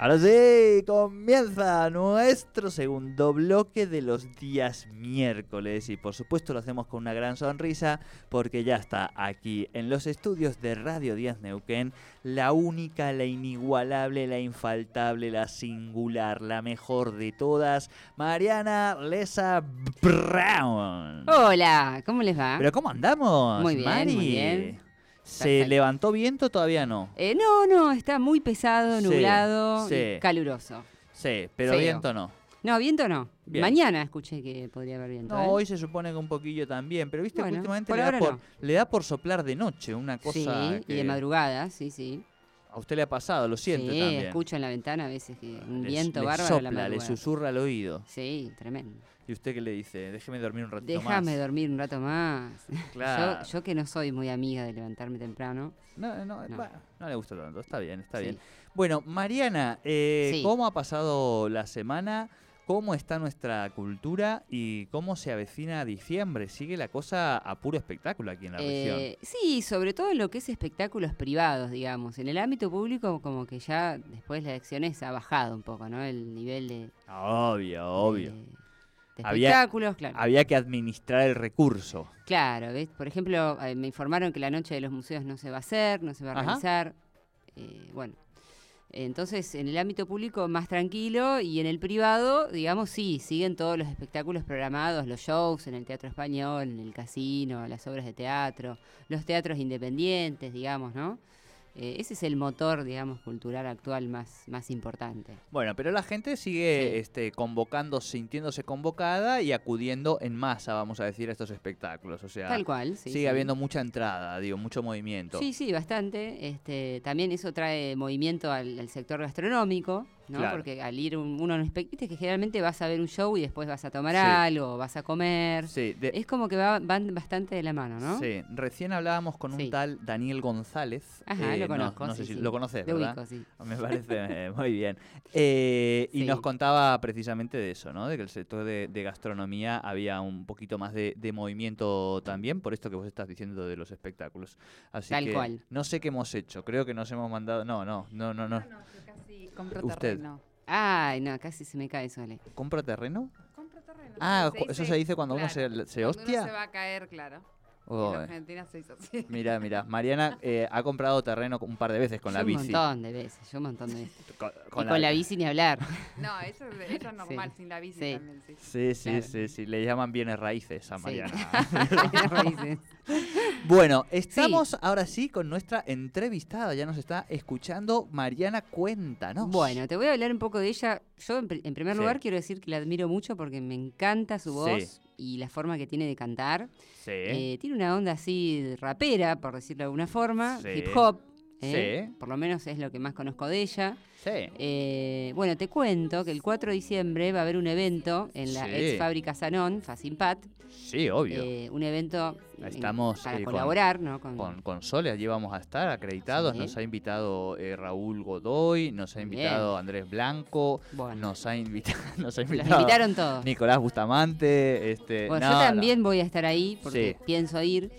Ahora sí, comienza nuestro segundo bloque de los días miércoles y por supuesto lo hacemos con una gran sonrisa porque ya está aquí en los estudios de Radio Díaz Neuquén la única, la inigualable, la infaltable, la singular, la mejor de todas, Mariana Lesa Brown. Hola, ¿cómo les va? ¿Pero cómo andamos? Muy bien, Mari? muy bien. ¿Se Perfecto. levantó viento? Todavía no. Eh, no, no, está muy pesado, Sí, nublado, y caluroso. Sí, pero Feo. viento no. No, viento no. Bien. Mañana escuché que podría haber viento. No, ¿eh? hoy se supone que un poquillo también, pero viste que últimamente le da, por, no. le da por soplar de noche, una cosa sí, que y de madrugada, sí, sí. A usted le ha pasado, lo siente sí, también. escucho en la ventana a veces que un Le- viento le bárbaro a la sopla, le susurra al oído. Sí, tremendo. ¿Y usted qué le dice? Déjeme dormir un ratito Déjame más. dormir un rato más. Claro. Yo, yo que no soy muy amiga de levantarme temprano. No, no, No. bueno, no le gusta tanto, está bien, está Sí. bien. Bueno, Mariana, eh, Sí. ¿cómo ha pasado la semana? ¿Cómo está nuestra cultura y cómo se avecina diciembre? ¿Sigue la cosa a puro espectáculo aquí en la región? Eh, sí, sobre todo en lo que es espectáculos privados, digamos. En el ámbito público como que ya después de las elecciones ha bajado un poco, ¿no? El nivel de... Obvio, obvio. de- de Había- espectáculos, claro. Había que administrar el recurso. Claro, ¿ves? Por ejemplo, eh, me informaron que la noche de los museos no se va a hacer, no se va a Ajá. realizar. Eh, bueno, entonces en el ámbito público más tranquilo y en el privado, digamos, sí, siguen todos los espectáculos programados, los shows en el Teatro Español, en el casino, las obras de teatro, los teatros independientes, digamos, ¿no? Eh, ese es el motor, digamos, cultural actual más, más importante. Bueno, pero la gente sigue Sí. este, convocando, sintiéndose convocada y acudiendo en masa, vamos a decir, a estos espectáculos. O sea, Tal cual, sí. sigue sí. habiendo mucha entrada, digo, mucho movimiento. Sí, sí, bastante. Este, también eso trae movimiento al, al sector gastronómico, ¿no? Claro. Porque al ir un- uno a un espect- viste que generalmente vas a ver un show y después vas a tomar Sí. algo, vas a comer. Sí, de- Es como que va- van bastante de la mano, ¿no? sí, recién hablábamos con un Sí. tal Daniel González. Ajá, eh, lo no- conozco. No, sé sí, si sí. lo conoces, ¿verdad? ubico, sí. Me parece eh, muy bien. Eh, Y Sí. nos contaba precisamente de eso, ¿no? De que el sector de, de gastronomía había un poquito más de, de movimiento también, por esto que vos estás diciendo de los espectáculos. Así Tal que cual. no sé qué hemos hecho. Creo que nos hemos mandado. No, no, no, no, no. Compro Usted. terreno. Ay, no, casi se me cae Sole. ¿Compra terreno? Compro terreno. Ah, Se cu- eso se dice cuando uno se- claro, se cuando hostia. Uno se va a caer, claro. Oh, en. Argentina se hizo así. Mira, mira, Mariana eh, ha comprado terreno un par de veces con Yo la un bici. montón de veces, yo un montón de veces. Con, y con con la bici ni hablar. No, eso, es- eso es normal, sin la bici Sí. también, sí. Sí, sí, Claro. sí, sí, le llaman bienes raíces a Sí. Mariana. Raíces. bueno, estamos ahora sí con nuestra entrevistada, ya nos está escuchando Mariana, cuéntanos. Bueno, te voy a hablar un poco de ella. Yo, en, en primer Sí. lugar, quiero decir que la admiro mucho porque me encanta su voz Sí. Y la forma que tiene de cantar. Sí, Eh, tiene una onda así rapera, por decirlo de alguna forma, Sí. hip hop. ¿Eh? Sí. Por lo menos es lo que más conozco de ella. sí. Eh, bueno, te cuento que el 4 de diciembre va a haber un evento en la Sí. ex fábrica Sanón, Facimpat. Sí, obvio. eh, un evento en- Estamos, para con- colaborar, ¿no? Con, Con, con Sole, allí vamos a estar acreditados. Nos ha invitado eh, Raúl Godoy, nos ha invitado Andrés Blanco, bueno, nos ha, invita- nos ha los invitado invitaron todos. Nicolás Bustamante. Este, Bueno, no, yo no. también voy a estar ahí porque pienso ir.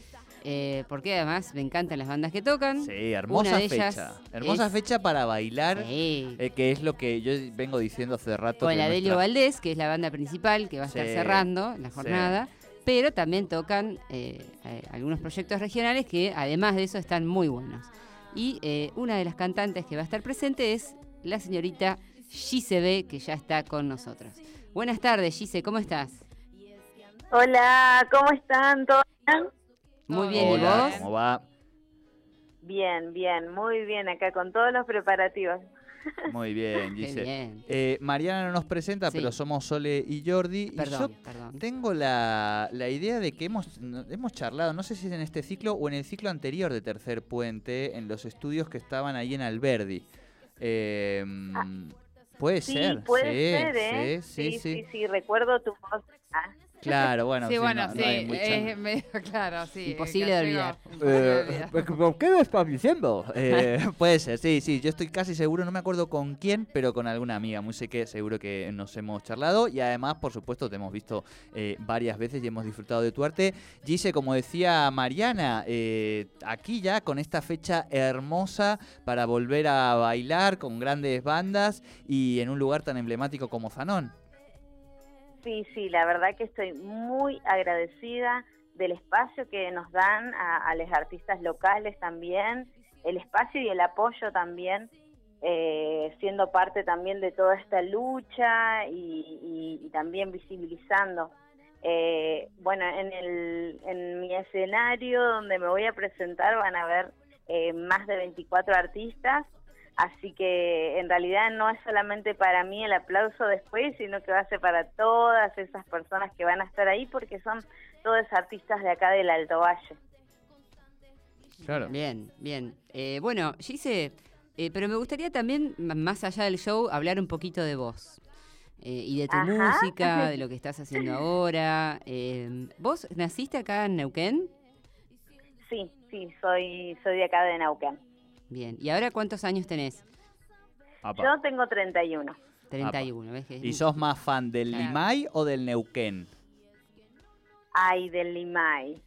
Eh, porque además me encantan las bandas que tocan. Sí, hermosa de fecha. ellas Hermosa es- fecha para bailar, Sí. eh, que es lo que yo vengo diciendo hace rato. Con la Delio nuestra- Valdés, que es la banda principal que va a estar cerrando la sí. jornada. Pero también tocan eh, eh, algunos proyectos regionales que además de eso están muy buenos. Y eh, una de las cantantes que va a estar presente es la señorita Gise B, que ya está con nosotros. Buenas tardes, Gise, ¿cómo estás? Hola, ¿cómo están? ¿Todo bien? Muy bien, ¿y vos? ¿cómo va? Bien, bien, muy bien acá con todos los preparativos. Muy bien, bien. Eh, Mariana no nos presenta, Sí. pero somos Sole y Jordi. Perdón, y yo perdón. tengo la, la idea de que hemos, hemos charlado, no sé si es en este ciclo o en el ciclo anterior de Tercer Puente, en los estudios que estaban ahí en Alberdi. Eh, puede Ah, Sí, ser. puede sí, ser, ¿eh? Sí, sí, sí. sí, recuerdo tu voz. Ah, Claro, bueno. sí, sí, bueno, no- sí, no hay mucha- es medio claro, sí. Imposible de olvidar. de Eh, pues, ¿por ¿Qué me estás diciendo? Eh, puede ser, sí, sí. Yo estoy casi seguro, no me acuerdo con quién, pero con alguna amiga. Muy sé que seguro que nos hemos charlado. Y además, por supuesto, te hemos visto eh, varias veces y hemos disfrutado de tu arte. Gise, como decía Mariana, eh, aquí ya con esta fecha hermosa para volver a bailar con grandes bandas y en un lugar tan emblemático como Zanón. Sí, sí, la verdad que estoy muy agradecida del espacio que nos dan a, a los artistas locales también, el espacio y el apoyo también, eh, siendo parte también de toda esta lucha y, también visibilizando. Eh, bueno, en, el, en mi escenario donde me voy a presentar van a haber eh, más de 24 artistas Así que en realidad no es solamente para mí el aplauso después, sino que va a ser para todas esas personas que van a estar ahí porque son todos artistas de acá del Alto Valle. Claro. Bien, bien. Eh, bueno, Gise, eh, pero me gustaría también, más allá del show, hablar un poquito de vos. eh, y de tu Ajá. música, de lo que estás haciendo ahora. Eh, ¿Vos naciste acá en Neuquén? Sí, sí, soy, soy de acá de Neuquén. Bien. ¿Y ahora cuántos años tenés? Apa. Yo tengo 31. 31, ¿ves? Que es- ¿Y sos más fan del Claro. Limay o del Neuquén? Ay, del Limay.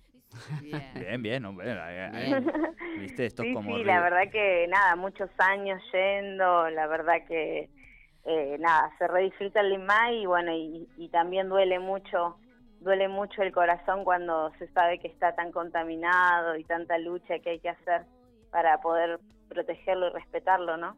Bien. Bien, bien, hombre. eh, eh. Viste, esto Sí, es como. sí, la verdad que nada, muchos años yendo, la verdad que eh, nada, se redisfruta el Limay y bueno, y, y también duele mucho, duele mucho el corazón cuando se sabe que está tan contaminado y tanta lucha que hay que hacer para poder protegerlo y respetarlo, ¿no?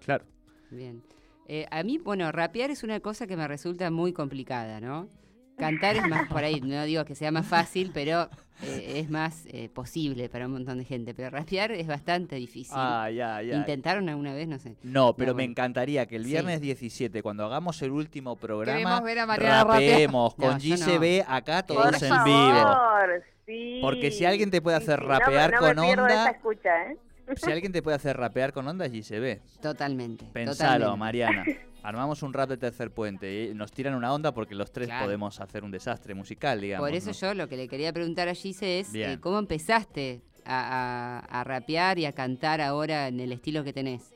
Claro. Bien. Eh, a mí, bueno, rapear es una cosa que me resulta muy complicada, ¿no? Cantar es más por ahí, no digo que sea más fácil, pero eh, es más eh, posible para un montón de gente. Pero rapear es bastante difícil. Ah, ya, ya. ¿Intentaron alguna vez? No sé. No, pero No, me bueno. encantaría que el Sí. viernes 17, cuando hagamos el último programa, Queremos ver a Mariana rapear. rapeemos No, con yo no. GCB acá todos Por en favor, vivo. sí. Porque si alguien te puede Sí, hacer sí, rapear me con onda- escucha, ¿eh? Si alguien te puede hacer rapear con onda es GCB. Totalmente. Pensalo, totalmente. Mariana. Armamos un rap de tercer puente y nos tiran una onda porque los tres Claro. podemos hacer un desastre musical, digamos. Por eso ¿no? yo lo que le quería preguntar a Gise es eh, cómo empezaste a, a- a rapear y a cantar ahora en el estilo que tenés.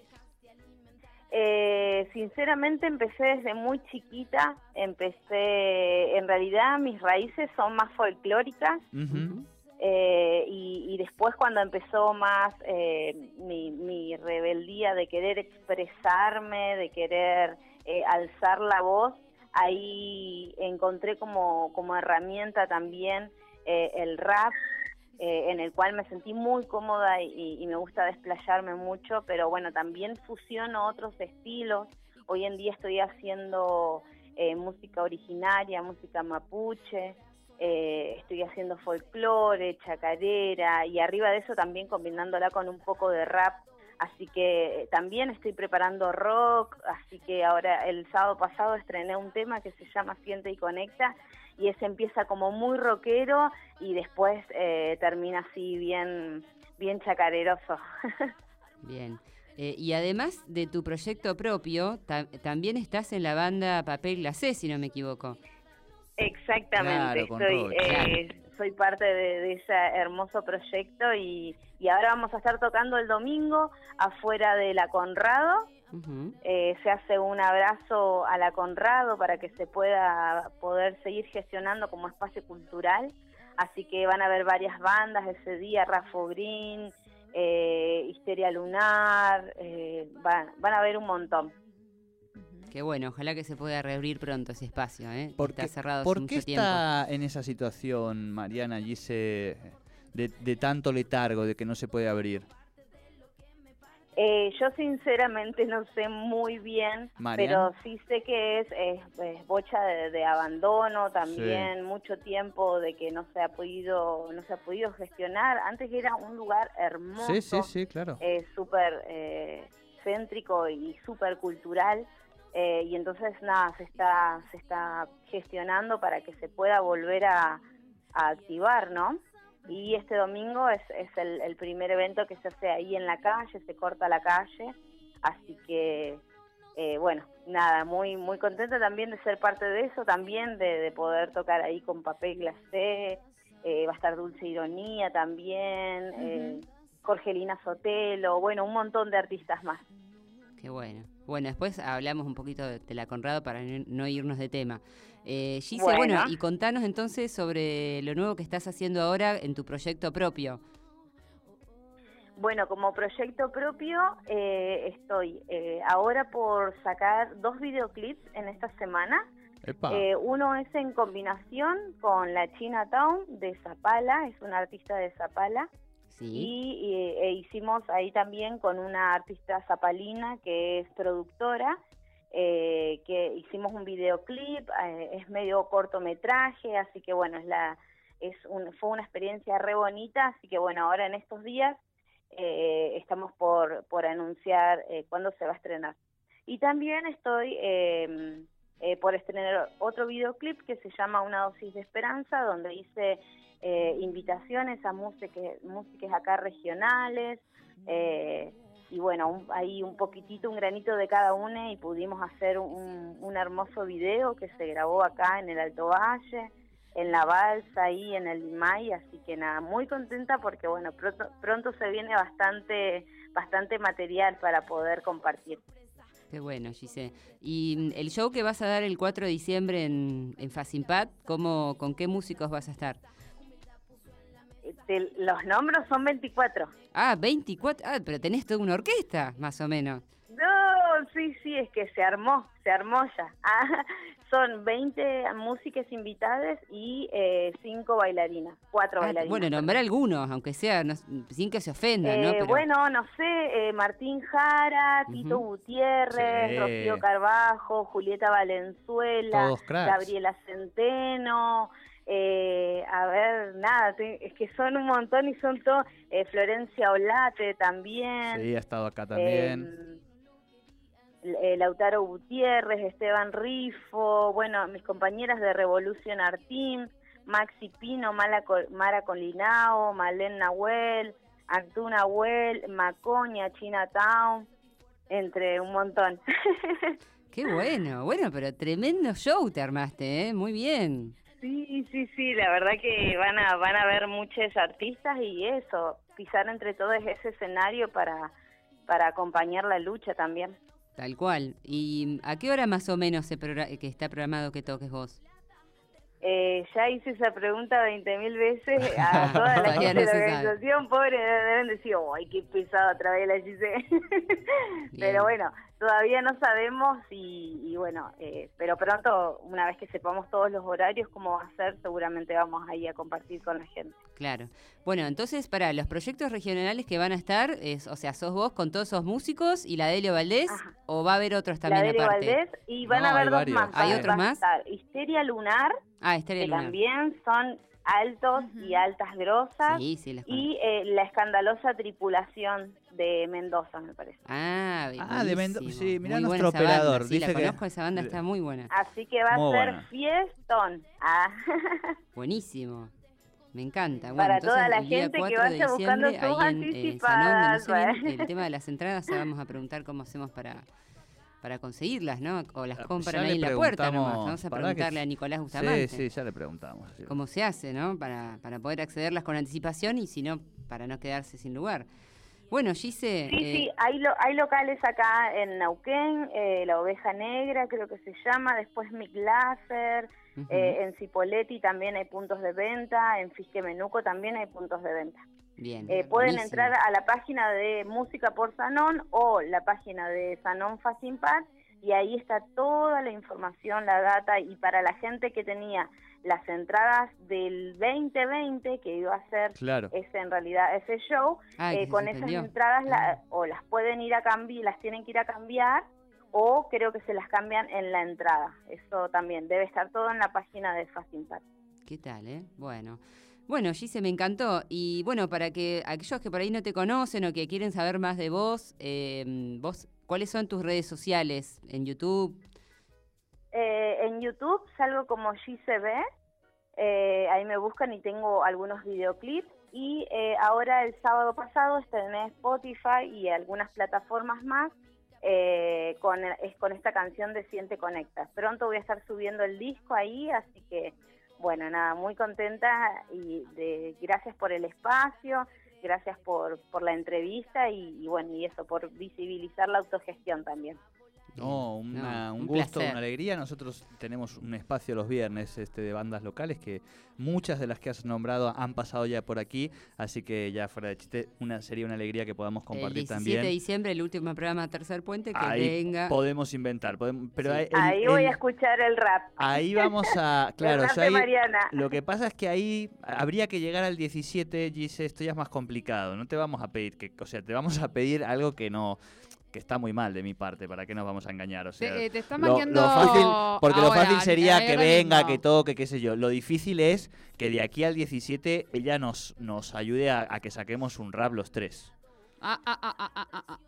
Eh, sinceramente empecé desde muy chiquita, empecé, en realidad mis raíces son más folclóricas Ujú. Eh, y, después cuando empezó más eh, mi, mi rebeldía de querer expresarme, de querer eh, alzar la voz, ahí encontré como, como herramienta también eh, el rap, eh, en el cual me sentí muy cómoda y, y me gusta desplayarme mucho, pero bueno, también fusiono otros estilos. Hoy en día estoy haciendo eh, música originaria, música mapuche, eh, estoy haciendo folclore, chacarera y arriba de eso también combinándola con un poco de rap. Así que también estoy preparando rock, así que ahora el sábado pasado estrené un tema que se llama Siente y Conecta y ese empieza como muy rockero y después eh, termina así bien, bien chacareroso. Bien. Eh, y además de tu proyecto propio, ta- también estás en la banda Papel Glacé, si no me equivoco. Exactamente, Claro, eh, soy parte de, de ese hermoso proyecto y, y ahora vamos a estar tocando el domingo afuera de la Conrado. Ujú. Eh, se hace un abrazo a la Conrado para que se pueda poder seguir gestionando como espacio cultural. Así que van a haber varias bandas ese día, Rafo Green, eh, Histeria Lunar, eh, van, van a haber un montón. Qué bueno, ojalá que se pueda reabrir pronto ese espacio, ¿eh? ¿Por Está cerrado por hace qué mucho tiempo. está en esa situación, Mariana Gise, de, de tanto letargo, de que no se puede abrir? Eh, yo sinceramente no sé muy bien, pero sí sé que es, es, es bocha de, de abandono también, mucho tiempo de que no se ha podido no se ha podido gestionar. Antes que era un lugar hermoso, Sí, sí, sí, claro. eh, súper eh, céntrico y súper cultural. Eh, y entonces nada se está se está gestionando para que se pueda volver a, a activar no y este domingo es, es el, el primer evento que se hace ahí en la calle se corta la calle así que eh, bueno nada muy muy contenta también de ser parte de eso también de, de poder tocar ahí con papel glacé eh, va a estar Dulce Ironía también eh, Jorgelina Sotelo bueno un montón de artistas más. Qué bueno. Bueno, después hablamos un poquito de, de la Conrado para no, no irnos de tema. Eh, Gise, bueno. Bueno. y contanos entonces sobre lo nuevo que estás haciendo ahora en tu proyecto propio. Bueno, como proyecto propio eh, estoy eh, ahora por sacar dos videoclips en esta semana. Eh, uno es en combinación con la Chinatown de Zapala, es una artista de Zapala. Y eh, e hicimos ahí también con una artista zapalina que es productora, eh, que hicimos un videoclip, eh, es medio cortometraje, así que bueno, es la es un, fue una experiencia re bonita, así que bueno, ahora en estos días eh, estamos por, por anunciar eh, cuándo se va a estrenar. Y también estoy eh, por estrenar otro videoclip que se llama Una dosis de esperanza, donde hice eh, invitaciones a músicas, acá regionales, eh, y bueno, un- ahí un poquitito, un granito de cada una y pudimos hacer un, un hermoso video que se grabó acá en el Alto Valle, en la balsa ahí en el Limay, así que nada, muy contenta porque bueno, pronto, pronto se viene bastante, bastante material para poder compartir. Qué bueno, Gise. Y el show que vas a dar el 4 de diciembre en, en Facimpat, ¿cómo, ¿con qué músicos vas a estar? Eh, te- los nombres son 24. Ah, 24. Ah, pero tenés toda una orquesta, más o menos. No, sí, sí, es que se armó, se armó ya. Ah, son 20 músicas invitadas y 5 bailarinas, 4 Ah, bailarinas. bueno, nombrar algunos, aunque sea, no- sin que se ofendan, ¿no? Eh, Pero- Bueno, no sé, eh, Martín Jara, Tito Ujú. Gutiérrez, Sí. Rocío Carbajo, Julieta Valenzuela. Gabriela Centeno, eh, a ver, nada, te- es que son un montón y son todos, eh, Florencia Olate también. Sí, ha estado acá también. Eh, eh, Lautaro Gutiérrez, Esteban Rifo, bueno, mis compañeras de Revolution Art Team, Maxi Pino, Mala Mara Colinao, Malén Nahuel, Antú Nahuel, Macoña, Chinatown, entre un montón. Qué bueno, bueno, pero tremendo show te armaste, ¿eh? Muy bien. Sí, sí, sí, la verdad que van a van a ver muchos artistas y eso, pisar entre todos ese escenario para para acompañar la lucha también. Tal cual. ¿Y a qué hora más o menos se que está programado que toques vos? Eh, ya hice esa pregunta 20.000 veces a toda la gente no de la sabe. organización, pobre, deben decir, ¡ay, qué pesado otra vez la Gise! pero bueno, todavía no sabemos y, y bueno, eh, pero pronto, una vez que sepamos todos los horarios, cómo va a ser, seguramente vamos ahí a compartir con la gente. Claro. Bueno, entonces, para los proyectos regionales que van a estar, es, o sea, sos vos con todos esos músicos y la Delio Valdés, Ajá. o va a haber otros La también Delio aparte. Valdés y van No, a hay haber dos varios. más. ¿Hay otros a más? Histeria Lunar, Ah, Esteria que Lunar. también son altos y altas grosas. Sí, sí, las. Y eh, la escandalosa tripulación de Mendoza, me parece. Ah, Ah, de Mendo- buenísimo. sí, mirá Muy buena nuestro operador, Sí, dice la que- conozco, esa banda está muy buena. Así que va Muy a ser buena. fiestón. Ah, Buenísimo. Me encanta. Bueno, Para entonces, toda la gente que 4 de vaya buscando sus ahí en, eh, Sanón, no anticipadas, sé bien, el tema de las entradas, ya vamos a preguntar cómo hacemos para para conseguirlas, ¿no? O las Ah, compran ya ahí en la puerta nomás. Vamos a que preguntarle a. Nicolás Bustamante Sí, sí, ya le preguntamos. sí. cómo se hace, ¿no? Para, para poder accederlas con anticipación y si no, para no quedarse sin lugar. Bueno, Gise, Sí, eh, sí, hay, lo- hay locales acá en Nauquén, eh, La Oveja Negra creo que se llama, después Mick Láser, ujú. eh, en Cipoletti también hay puntos de venta, en Fisque Menuco también hay puntos de venta. Bien. Eh, pueden buenísimo. entrar a la página de Música por Sanón o la página de Sanón Facimpat y ahí está toda la información, la data y para la gente que tenía las entradas del 2020 que iba a ser Claro. ese en realidad ese show, Ay, eh, con esas entradas la- o las pueden ir a cambiar, las tienen que ir a cambiar o creo que se las cambian en la entrada. Eso también debe estar todo en la página de Fast Impact. ¿Qué tal, eh? Bueno. Bueno, Gise, me encantó. Y bueno, para que aquellos que por ahí no te conocen o que quieren saber más de vos, eh, vos ¿cuáles son tus redes sociales? ¿En YouTube? Eh, en YouTube salgo como GCB, eh, ahí me buscan y tengo algunos videoclips. Y eh, ahora el sábado pasado estrené Spotify y algunas plataformas más eh, con, con esta canción de Siente Conecta. Pronto voy a estar subiendo el disco ahí, así que bueno, nada, muy contenta y de, gracias por el espacio, gracias por, por la entrevista y, y bueno, y eso, por visibilizar la autogestión también. No, una- No, un, un gusto, placer. una alegría. Nosotros tenemos un espacio los viernes este, de bandas locales que muchas de las que has nombrado han pasado ya por aquí, así que ya fuera de chiste, una, sería una alegría que podamos el compartir 17 también. de diciembre, el último programa Tercer Puente, que Ahí venga. podemos inventar, podemos- pero Sí. ahí- el- ahí voy el- a escuchar el rap. ahí vamos a, claro, el rap yo de ahí- Mariana. Lo que pasa es que ahí habría que llegar al 17, Gise, esto ya es más complicado. No te vamos a pedir que, o sea, te vamos a pedir algo que no, que está muy mal de mi parte, ¿para qué nos vamos a engañar? O sea, Te, eh, te está lo, lo fácil, porque lo fácil sería que venga, mismo. que toque, qué sé yo. Lo difícil es que de aquí al 17 ella nos, nos ayude a, a que saquemos un rap los tres. Ah, ah, ah, ah, ah, ah, ah.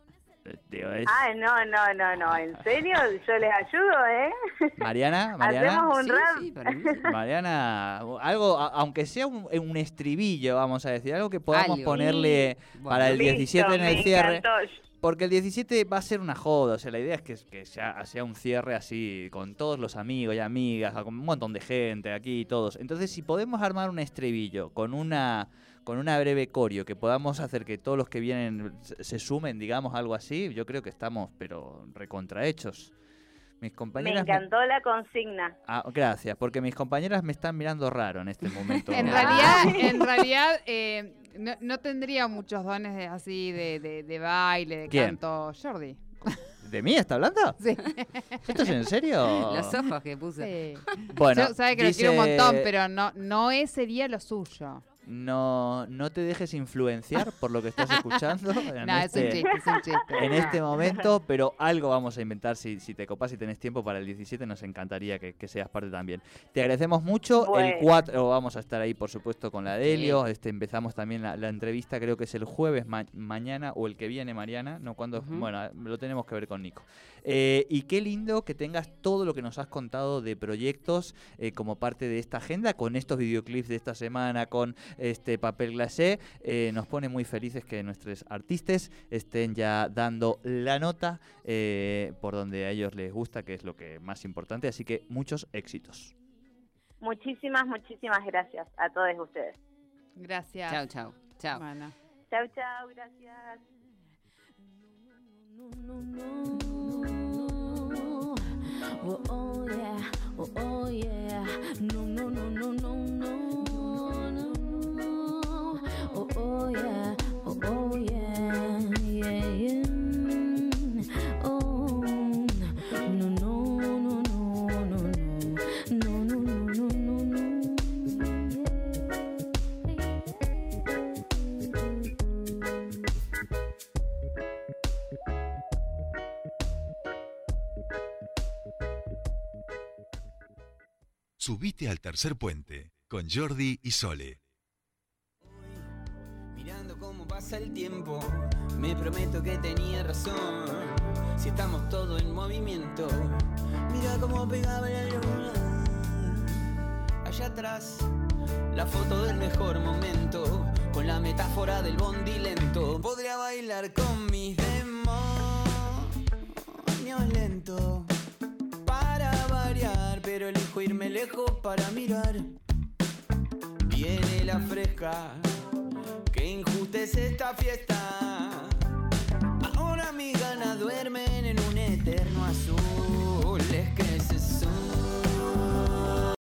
Eh, tío, es- Ah, no, no, no, no, en serio, yo les ayudo, ¿eh? Mariana, Mariana. Hacemos un Sí, rap. sí, para mí sí. Mariana, algo, a- aunque sea un, un estribillo, vamos a decir, algo que podamos Algo. ponerle para el Listo, 17 en el cierre. encantó. Porque el 17 va a ser una joda, o sea, la idea es que, que sea, sea un cierre así, con todos los amigos y amigas, con un montón de gente aquí y todos. Entonces, si podemos armar un estribillo con una con una breve coreo que podamos hacer que todos los que vienen se, sumen, digamos, algo así, yo creo que estamos, pero recontrahechos. Mis Me compañeras... me- encantó la consigna. Ah, gracias, porque mis compañeras me están mirando raro en este momento. En realidad, en realidad eh, no, no tendría muchos dones de- así de, de, de baile, de ¿Quién? canto. Jordi. ¿De mí está hablando? Sí. ¿Esto es en serio? Los ojos que puse. sí. Bueno, Yo sabe que lo quiero un montón, pero no, no es- sería lo suyo. No, no te dejes influenciar por lo que estás escuchando en, No, es un este, chiste, es un chiste. en No. este momento, pero algo vamos a inventar. Si, si te copas y tenés tiempo para el 17, nos encantaría que, que seas parte también. Te agradecemos mucho. El Bueno. 4 vamos a estar ahí, por supuesto, con la Delio. Este, empezamos también la, la entrevista, creo que es el jueves ma- mañana o el que viene, Mariana. No, cuando. Bueno, lo tenemos que ver con Nico. Eh, y qué lindo que tengas todo lo que nos has contado de proyectos eh, como parte de esta agenda, con estos videoclips de esta semana, con este papel glacé. Eh, nos pone muy felices que nuestros artistas estén ya dando la nota eh, por donde a ellos les gusta, que es lo que más importante. Así que muchos éxitos. Muchísimas, muchísimas gracias a todos ustedes. Gracias. Chao, chao. Chao. Chau, chau, gracias. Oh, oh yeah, oh, oh yeah. No, no, no, no, no, no, Subite al tercer puente con Jordi y Sole. Mirando cómo pasa el tiempo, me prometo que tenía razón. Si estamos todos en movimiento, mira cómo pegaba la luna. Allá atrás, la foto del mejor momento, con la metáfora del bondi lento. Podría bailar con mis demonios lento, irme lejos para mirar. Viene la fresca, Qué injusta es esta fiesta. Ahora mis ganas duermen en un eterno azul. Es que se son